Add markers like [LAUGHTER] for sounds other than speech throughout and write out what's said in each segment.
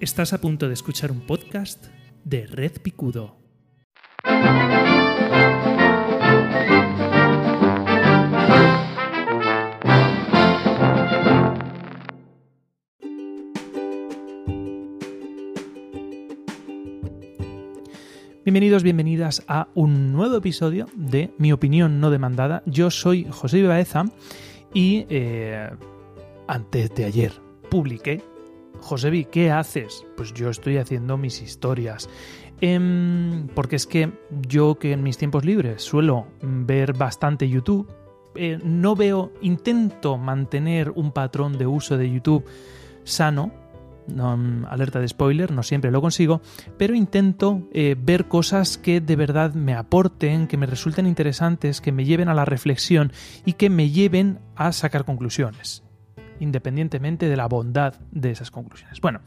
Estás a punto de escuchar un podcast de Red Picudo. Bienvenidos, bienvenidas a un nuevo episodio de Mi opinión no demandada. Yo soy José Baeza y eh, antes de ayer publiqué Josebi, ¿qué haces? Pues yo estoy haciendo mis historias. Em, porque es que yo que en mis tiempos libres suelo ver bastante YouTube, eh, no veo, intento mantener un patrón de uso de YouTube sano, no, alerta de spoiler, no siempre lo consigo, pero intento eh, ver cosas que de verdad me aporten, que me resulten interesantes, que me lleven a la reflexión y que me lleven a sacar conclusiones, independientemente de la bondad de esas conclusiones. Bueno,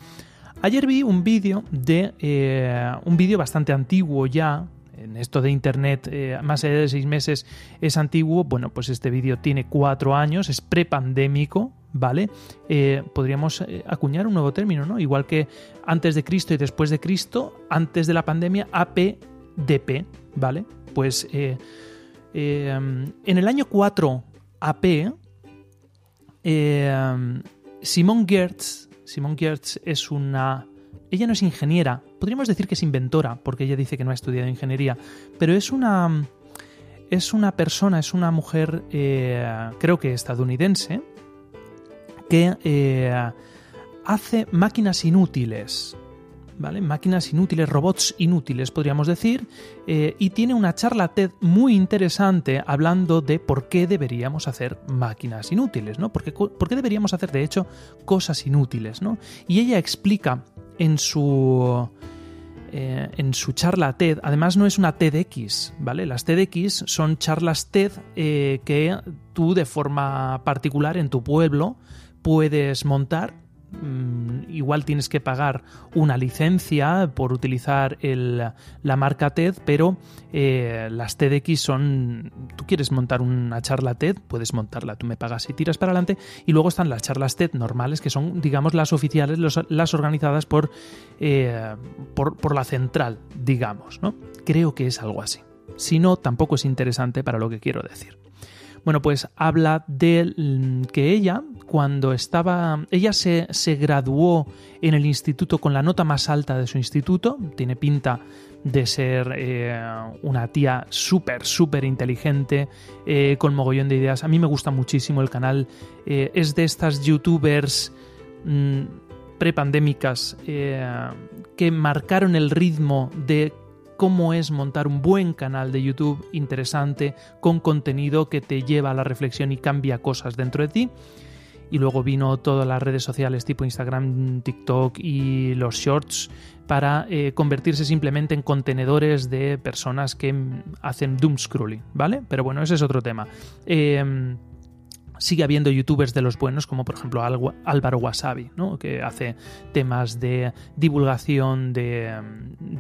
ayer vi un vídeo de eh, un vídeo bastante antiguo ya, en esto de Internet eh, más allá de seis meses es antiguo, bueno, pues este vídeo tiene cuatro años, es prepandémico, ¿vale? Eh, podríamos acuñar un nuevo término, ¿no? Igual que antes de Cristo y después de Cristo, antes de la pandemia, APDP, ¿vale? Pues en el año 4 AP, Simon Gertz, Simon Gertz es una ella no es ingeniera, podríamos decir que es inventora, porque ella dice que no ha estudiado ingeniería, pero es una, es una persona, es una mujer, eh, creo que estadounidense, que eh, hace máquinas inútiles, ¿vale? Máquinas inútiles, robots inútiles, podríamos decir, eh, y tiene una charla TED muy interesante hablando de por qué deberíamos hacer máquinas inútiles, ¿no? ¿Por qué, por qué deberíamos hacer, de hecho, cosas inútiles, ¿no? Y ella explica en su, eh, en su charla TED, además no es una TEDx, ¿vale? Las TEDx son charlas TED eh, que tú de forma particular en tu pueblo puedes montar Mm, igual tienes que pagar una licencia por utilizar la marca TED, pero eh, las TEDx son, tú quieres montar una charla TED, puedes montarla, tú me pagas y tiras para adelante, y luego están las charlas TED normales, que son, digamos, las oficiales, las organizadas por, eh, por, por la central, digamos, ¿no? Creo que es algo así. Si no, tampoco es interesante para lo que quiero decir. Bueno, pues habla de mm, que ella, cuando estaba, ella se, graduó en el instituto con la nota más alta de su instituto, tiene pinta de ser eh, una tía súper, súper inteligente, eh, con mogollón de ideas. A mí me gusta muchísimo el canal, eh, es de estas youtubers mm, prepandémicas que marcaron el ritmo de cómo es montar un buen canal de YouTube interesante, con contenido que te lleva a la reflexión y cambia cosas dentro de ti. Y luego vino todas las redes sociales tipo Instagram, TikTok y los shorts para eh, convertirse simplemente en contenedores de personas que hacen doom scrolling, ¿vale? Pero bueno, ese es otro tema. Eh, sigue habiendo youtubers de los buenos, como por ejemplo Álvaro Wasabi, ¿no? que hace temas de divulgación de,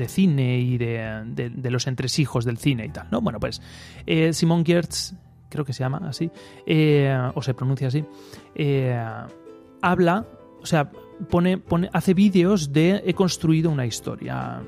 cine y de, los entresijos del cine y tal. ¿no? Bueno, pues eh, Simon Gertz, creo que se llama así, eh, o se pronuncia así, eh, habla, o sea, pone, hace vídeos de he construido una historia,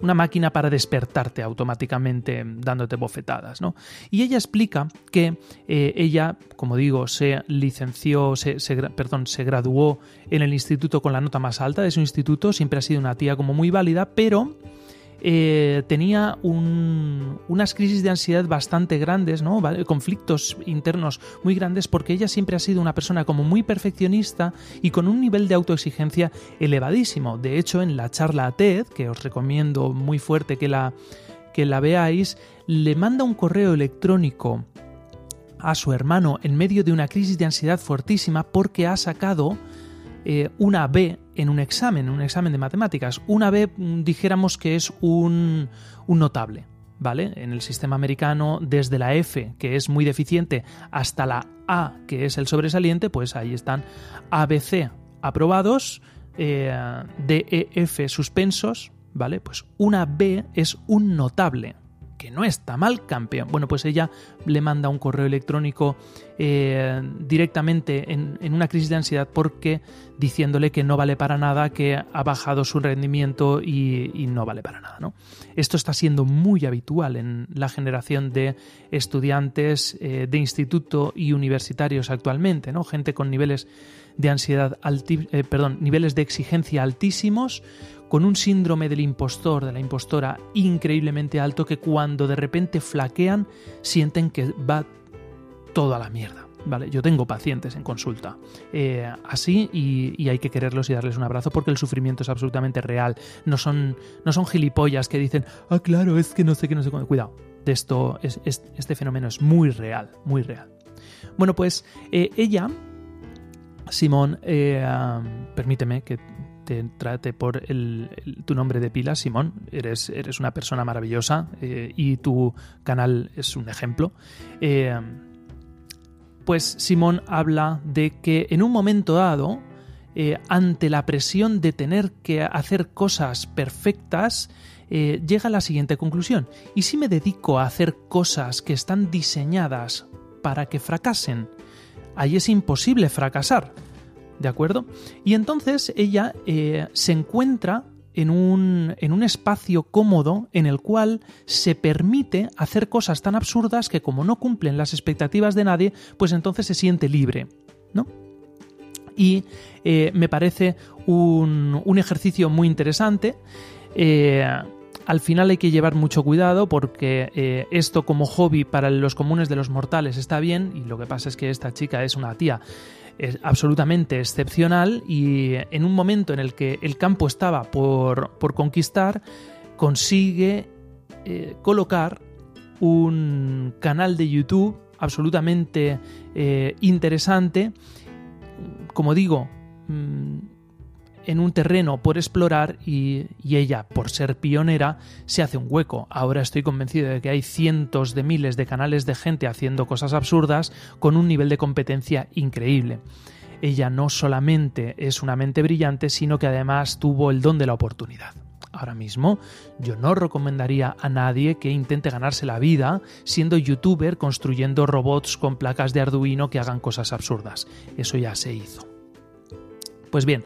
una máquina para despertarte automáticamente dándote bofetadas. ¿no? Y ella explica que eh, ella, como digo, se licenció, se, perdón, se graduó en el instituto con la nota más alta de su instituto, siempre ha sido una tía como muy válida, pero eh, tenía unas crisis de ansiedad bastante grandes, ¿no? conflictos internos muy grandes, porque ella siempre ha sido una persona como muy perfeccionista y con un nivel de autoexigencia elevadísimo. De hecho, en la charla TED, que os recomiendo muy fuerte que la, que la veáis, le manda un correo electrónico a su hermano en medio de una crisis de ansiedad fuertísima porque ha sacado eh, una B en un examen, un examen de matemáticas. Una B mm, dijéramos que es un, notable. ¿Vale? En el sistema americano, desde la F, que es muy deficiente, hasta la A, que es el sobresaliente, pues ahí están ABC aprobados, eh, D, E, F suspensos, ¿vale? Pues una B es un notable, que no está mal, campeón. Bueno, pues ella le manda un correo electrónico eh, directamente en, una crisis de ansiedad porque diciéndole que no vale para nada, que ha bajado su rendimiento y, no vale para nada. ¿no? Esto está siendo muy habitual en la generación de estudiantes eh, de instituto y universitarios actualmente, ¿no? Gente con niveles de ansiedad, eh, perdón, niveles de exigencia altísimos, con un síndrome del impostor, de la impostora increíblemente alto que cuando de repente flaquean sienten que va todo a la mierda. Vale, yo tengo pacientes en consulta eh, así y, hay que quererlos y darles un abrazo porque el sufrimiento es absolutamente real. No son, no son gilipollas que dicen, ah, claro, es que no sé qué, no sé cómo. Cuidado, de esto, es, este fenómeno es muy real, muy real. Bueno, pues eh, ella, Simón, eh, permíteme que te trate por tu nombre de pila, Simón. Eres, eres una persona maravillosa eh, y tu canal es un ejemplo. Eh, pues Simón habla de que en un momento dado, eh, ante la presión de tener que hacer cosas perfectas, llega a la siguiente conclusión. ¿Y si me dedico a hacer cosas que están diseñadas para que fracasen? Ahí es imposible fracasar. ¿De acuerdo? Y entonces ella eh, se encuentra en un, en un, espacio cómodo en el cual se permite hacer cosas tan absurdas que como no cumplen las expectativas de nadie, pues entonces se siente libre, ¿no? Y eh, me parece un, un, ejercicio muy interesante. Eh, al final hay que llevar mucho cuidado porque esto como hobby para los comunes de los mortales está bien y lo que pasa es que esta chica es una tía es absolutamente excepcional y en un momento en el que el campo estaba por, conquistar, consigue eh, colocar un canal de YouTube absolutamente eh, interesante, como digo, mm, en un terreno por explorar y, ella, por ser pionera, se hace un hueco. Ahora estoy convencido de que hay cientos de miles de canales de gente haciendo cosas absurdas con un nivel de competencia increíble. Ella no solamente es una mente brillante, sino que además tuvo el don de la oportunidad. Ahora mismo yo no recomendaría a nadie que intente ganarse la vida siendo youtuber construyendo robots con placas de Arduino que hagan cosas absurdas. Eso ya se hizo. Pues bien,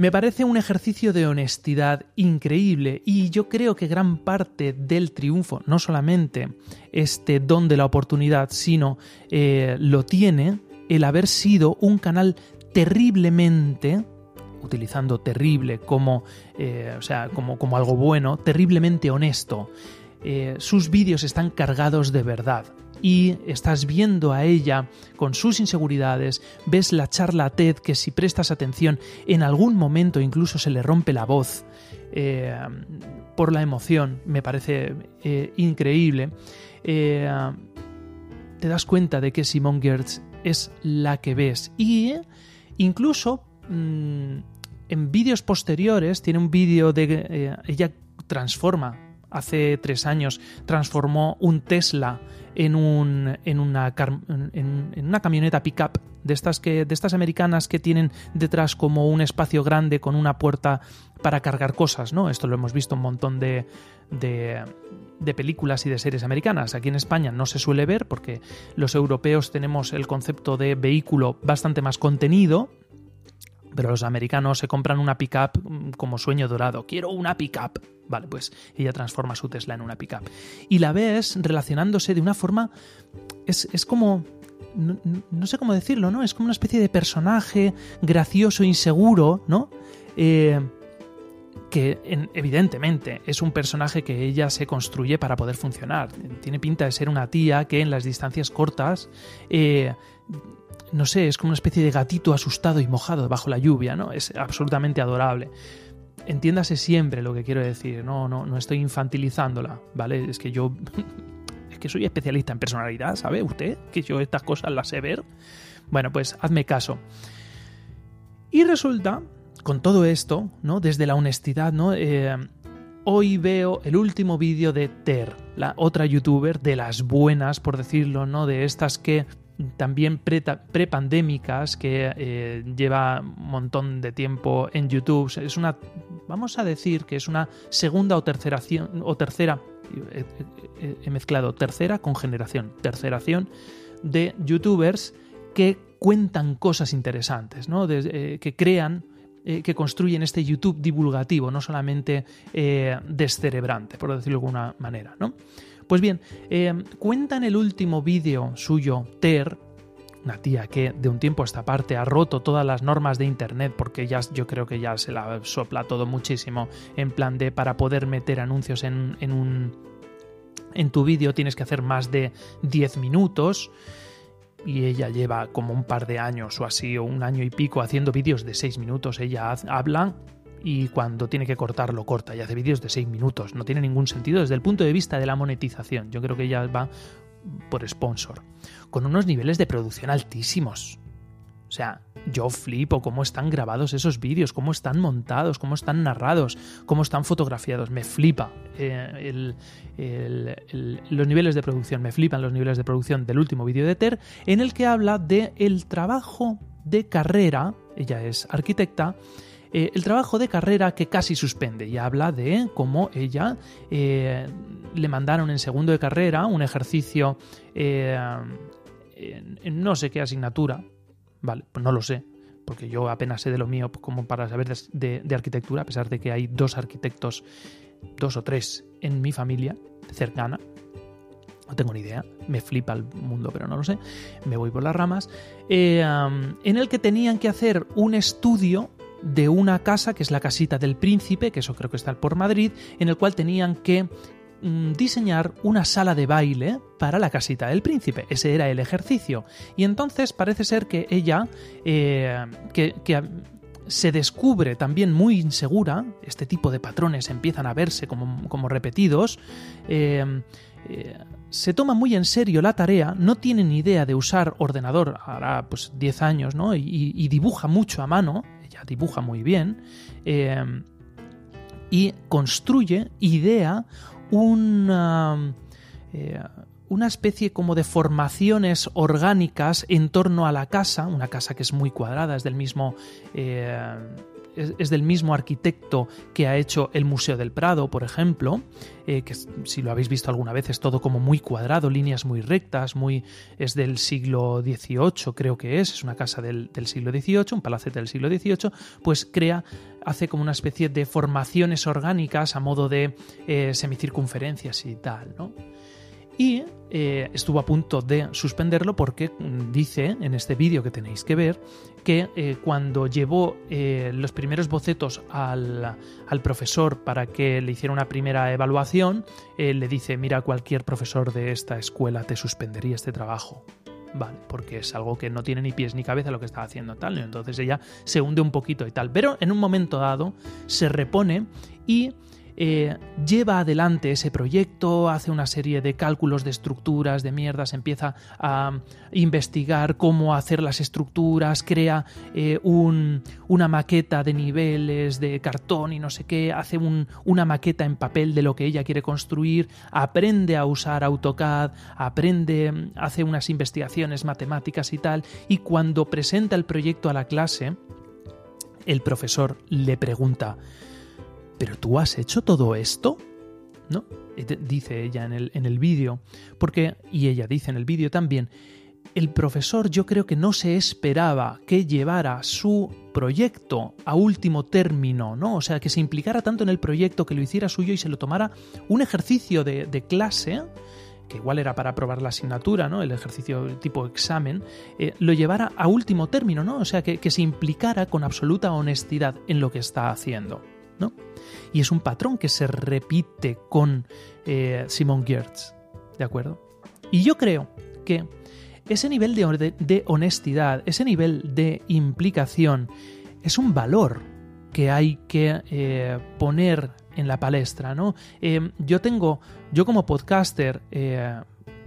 me parece un ejercicio de honestidad increíble y yo creo que gran parte del triunfo, no solamente este don de la oportunidad, sino eh, lo tiene el haber sido un canal terriblemente utilizando terrible como, eh, o sea, como, como, algo bueno, terriblemente honesto. Eh, sus vídeos están cargados de verdad y estás viendo a ella con sus inseguridades, ves la charla TED que si prestas atención en algún momento incluso se le rompe la voz eh, por la emoción, me parece eh, increíble, eh, te das cuenta de que Simone Gertz es la que ves y incluso mm, en vídeos posteriores tiene un vídeo de ella transforma hace tres años transformó un Tesla en, un, en, una, camioneta pickup de estas, que, de estas americanas que tienen detrás como un espacio grande con una puerta para cargar cosas, ¿no? Esto lo hemos visto un montón de, de películas y de series americanas. Aquí en España no se suele ver porque los europeos tenemos el concepto de vehículo bastante más contenido, pero los americanos se compran una pickup mm, como sueño dorado. Quiero una pickup. Vale, pues ella transforma su Tesla en una pickup. Y la ves relacionándose de una forma. Es, como. No, sé cómo decirlo, ¿no? Es como una especie de personaje gracioso, inseguro, ¿no? Eh, que evidentemente es un personaje que ella se construye para poder funcionar. Tiene pinta de ser una tía que en las distancias cortas eh, no sé, es como una especie de gatito asustado y mojado bajo la lluvia, ¿no? Es absolutamente adorable. Entiéndase siempre lo que quiero decir, no, no, no estoy infantilizándola, ¿vale? Es que yo [LAUGHS] es que soy especialista en personalidad, ¿sabe usted? Que yo estas cosas las sé ver. Bueno, pues hazme caso. Y resulta, con todo esto, ¿no? Desde la honestidad, ¿no? Eh, hoy veo el último vídeo de Ter, la otra youtuber de las buenas, por decirlo, ¿no? De estas que también prepandémicas que eh, lleva un montón de tiempo en YouTube. Es una, vamos a decir que es una segunda o tercera, o tercera he, mezclado tercera con generación, terceración de youtubers que cuentan cosas interesantes, ¿no? Eh, que crean eh, que construyen este YouTube divulgativo, no solamente eh, descerebrante, por decirlo de alguna manera. ¿no? Pues bien, cuenta en el último vídeo suyo, Ter, una tía que de un tiempo a esta parte ha roto todas las normas de internet porque ya yo creo que ya se la sopla todo muchísimo en plan de para poder meter anuncios en, en un en tu vídeo tienes que hacer más de 10 minutos y ella lleva como un par de años o así o un año y pico haciendo vídeos de 6 minutos. Ella habla y cuando tiene que cortarlo corta. Y hace vídeos de 6 minutos. No tiene ningún sentido desde el punto de vista de la monetización. Yo creo que ella va por sponsor, con unos niveles de producción altísimos. O sea, yo flipo cómo están grabados esos vídeos, cómo están montados, cómo están narrados, cómo están fotografiados. Me flipa eh, los niveles de producción, me flipan los niveles de producción del último vídeo de Ter, en el que habla de el trabajo de carrera, ella es arquitecta, eh, el trabajo de carrera que casi suspende y habla de cómo ella eh, le mandaron en segundo de carrera un ejercicio eh, en, no sé qué asignatura, vale, pues no lo sé, porque yo apenas sé de lo mío como para saber de, arquitectura, a pesar de que hay dos arquitectos, dos o tres en mi familia cercana, no tengo ni idea, me flipa el mundo, pero no lo sé, me voy por las ramas, en el que tenían que hacer un estudio de una casa, que es la casita del príncipe, que eso creo que está por Madrid, en el cual tenían que mm, diseñar una sala de baile para la casita del príncipe. Ese era el ejercicio. Y entonces parece ser que ella, eh, que, se descubre también muy insegura, este tipo de patrones empiezan a verse como, repetidos, eh, eh, se toma muy en serio la tarea, no tiene ni idea de usar ordenador, hará pues 10 años, ¿no? y dibuja mucho a mano, dibuja muy bien, eh, y construye, idea una, eh, una especie como de formaciones orgánicas en torno a la casa, una casa que es muy cuadrada, es del mismo... Eh, es, del mismo arquitecto que ha hecho el Museo del Prado, por ejemplo, eh, que si lo habéis visto alguna vez es todo como muy cuadrado, líneas muy rectas, muy es del siglo XVIII, creo que es, es una casa del, siglo XVIII, un palacete del siglo XVIII, pues crea hace como una especie de formaciones orgánicas a modo de eh, semicircunferencias y tal, ¿no? Y eh, estuvo a punto de suspenderlo porque mm, dice en este vídeo que tenéis que ver que eh, cuando llevó eh, los primeros bocetos al, profesor para que le hiciera una primera evaluación, le dice, mira, cualquier profesor de esta escuela te suspendería este trabajo. Vale, porque es algo que no tiene ni pies ni cabeza lo que está haciendo tal. Entonces ella se hunde un poquito y tal. Pero en un momento dado se repone y eh, lleva adelante ese proyecto, hace una serie de cálculos de estructuras, de mierdas, empieza a investigar cómo hacer las estructuras, crea eh, una maqueta de niveles, de cartón y no sé qué, hace una maqueta en papel de lo que ella quiere construir, aprende a usar AutoCAD, aprende, hace unas investigaciones matemáticas y tal, y cuando presenta el proyecto a la clase, el profesor le pregunta, ¿pero tú has hecho todo esto? ¿No? Dice ella en el, en el vídeo, porque, y ella dice en el vídeo también, el profesor yo creo que no se esperaba que llevara su proyecto a último término, ¿no? O sea, que se implicara tanto en el proyecto, que lo hiciera suyo y se lo tomara un ejercicio de, clase, que igual era para aprobar la asignatura, ¿no? El ejercicio tipo examen, eh, lo llevara a último término, ¿no? O sea, que, que se implicara con absoluta honestidad en lo que está haciendo. Y es un patrón que se repite con eh, Simon Gertz, ¿de acuerdo? Y yo creo que ese nivel de, honestidad, ese nivel de implicación, es un valor que hay que eh, poner en la palestra, ¿no? Eh, yo tengo, yo como podcaster,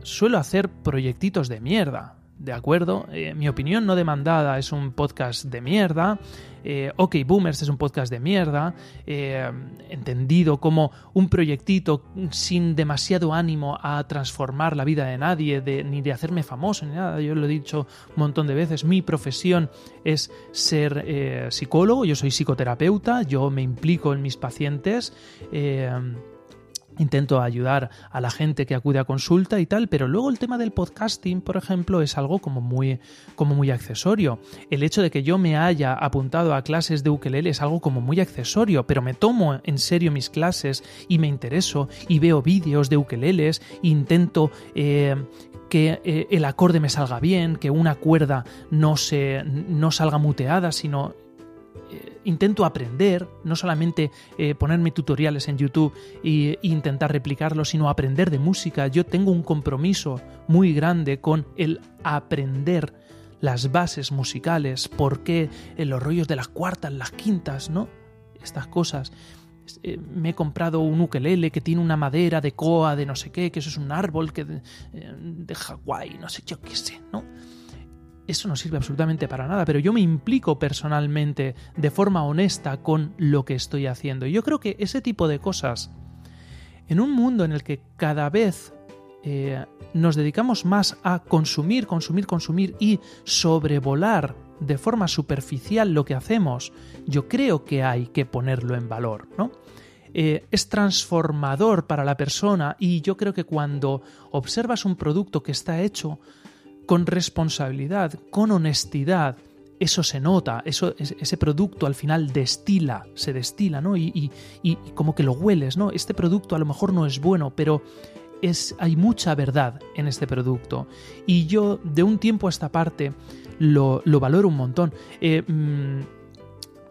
suelo hacer proyectitos de mierda, ¿de acuerdo? Eh, mi opinión no demandada es un podcast de mierda. Eh, ok Boomers es un podcast de mierda. Eh, entendido como un proyectito sin demasiado ánimo a transformar la vida de nadie, ni de hacerme famoso, ni nada. Yo lo he dicho un montón de veces. Mi profesión es ser psicólogo, yo soy psicoterapeuta, yo me implico en mis pacientes intento ayudar a la gente que acude a consulta y tal, pero luego el tema del podcasting, por ejemplo, es algo como muy, como muy accesorio. El hecho de que yo me haya apuntado a clases de ukelele es algo como muy accesorio, pero me tomo en serio mis clases y me intereso y veo vídeos de ukeleles intento eh, que eh, el acorde me salga bien, que una cuerda no, se, no salga muteada, sino eh, intento aprender, no solamente eh, ponerme tutoriales en YouTube e, intentar replicarlos, sino aprender de música. Yo tengo un compromiso muy grande con el aprender las bases musicales, por qué en los rollos de las cuartas, las quintas, ¿no? Estas cosas. Eh, me he comprado un ukelele que tiene una madera de coa, de no sé qué, que eso es un árbol que de, de Hawái, no sé, yo qué sé, ¿no? Eso no sirve absolutamente para nada, pero yo me implico personalmente de forma honesta con lo que estoy haciendo. Y yo creo que ese tipo de cosas, en un mundo en el que cada vez eh, nos dedicamos más a consumir, consumir, consumir y sobrevolar de forma superficial lo que hacemos, yo creo que hay que ponerlo en valor, ¿no? Eh, es transformador para la persona y yo creo que cuando observas un producto que está hecho con responsabilidad, con honestidad, eso se nota, eso, ese producto al final destila, se destila, ¿no? Y, como que lo hueles, ¿no? Este producto a lo mejor no es bueno, pero es, hay mucha verdad en este producto. Y yo de un tiempo a esta parte lo, valoro un montón. Eh, mm,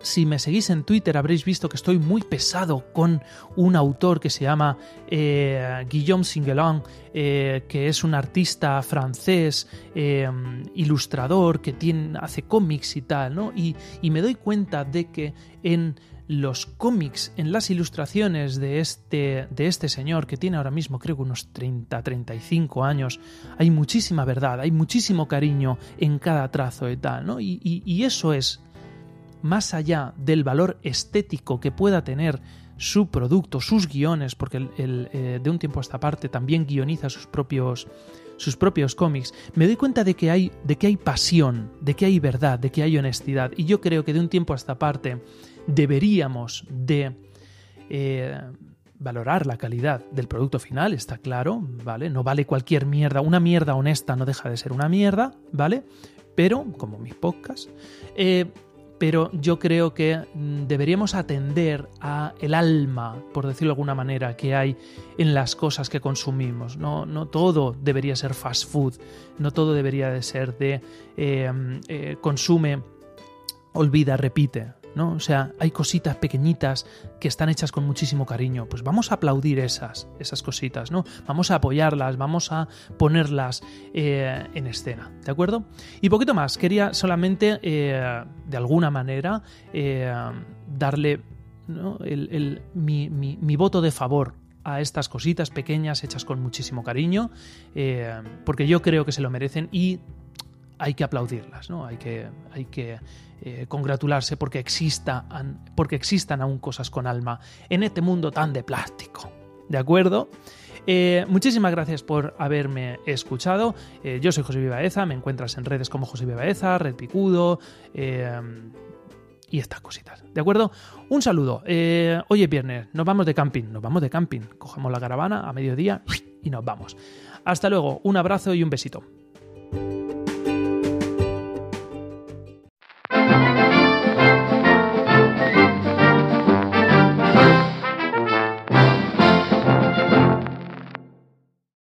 si me seguís en Twitter habréis visto que estoy muy pesado con un autor que se llama eh, Guillaume Singelon, eh, que es un artista francés, eh, ilustrador, que tiene, hace cómics y tal, ¿no? Y, me doy cuenta de que en los cómics, en las ilustraciones de este, de este señor, que tiene ahora mismo creo que unos 30, 35 años, hay muchísima verdad, hay muchísimo cariño en cada trazo y tal, ¿no? y eso es más allá del valor estético que pueda tener su producto, sus guiones, porque eh, de un tiempo a esta parte también guioniza sus propios, sus propios cómics, me doy cuenta de que, hay, de que hay pasión, de que hay verdad, de que hay honestidad. Y yo creo que de un tiempo a esta parte deberíamos de eh, valorar la calidad del producto final, está claro, ¿vale? No vale cualquier mierda. Una mierda honesta no deja de ser una mierda, ¿vale? Pero, como mis podcasts, eh, pero yo creo que mm, deberíamos atender a el alma, por decirlo de alguna manera, que hay en las cosas que consumimos. No, no todo debería ser fast food, no todo debería de ser de eh, eh, consume, olvida, repite. ¿No? O sea, hay cositas pequeñitas que están hechas con muchísimo cariño. Pues vamos a aplaudir esas, esas cositas, ¿no? Vamos a apoyarlas, vamos a ponerlas eh, en escena, ¿de acuerdo? Y poquito más, quería solamente, eh, de alguna manera, eh, darle mi, mi voto de favor a estas cositas pequeñas hechas con muchísimo cariño, porque yo creo que se lo merecen y hay que aplaudirlas, ¿no? Hay que, hay que eh, congratularse porque, exista, porque existan aún cosas con alma en este mundo tan de plástico. ¿De acuerdo? Eh, muchísimas gracias por haberme escuchado. Eh, yo soy José Vivaeza, me encuentras en redes como José Vivaeza, Red Picudo y estas cositas. ¿De acuerdo? Un saludo. hoy es viernes, nos vamos de camping, nos vamos de camping. Cogemos la caravana a mediodía y nos vamos. Hasta luego, un abrazo y un besito.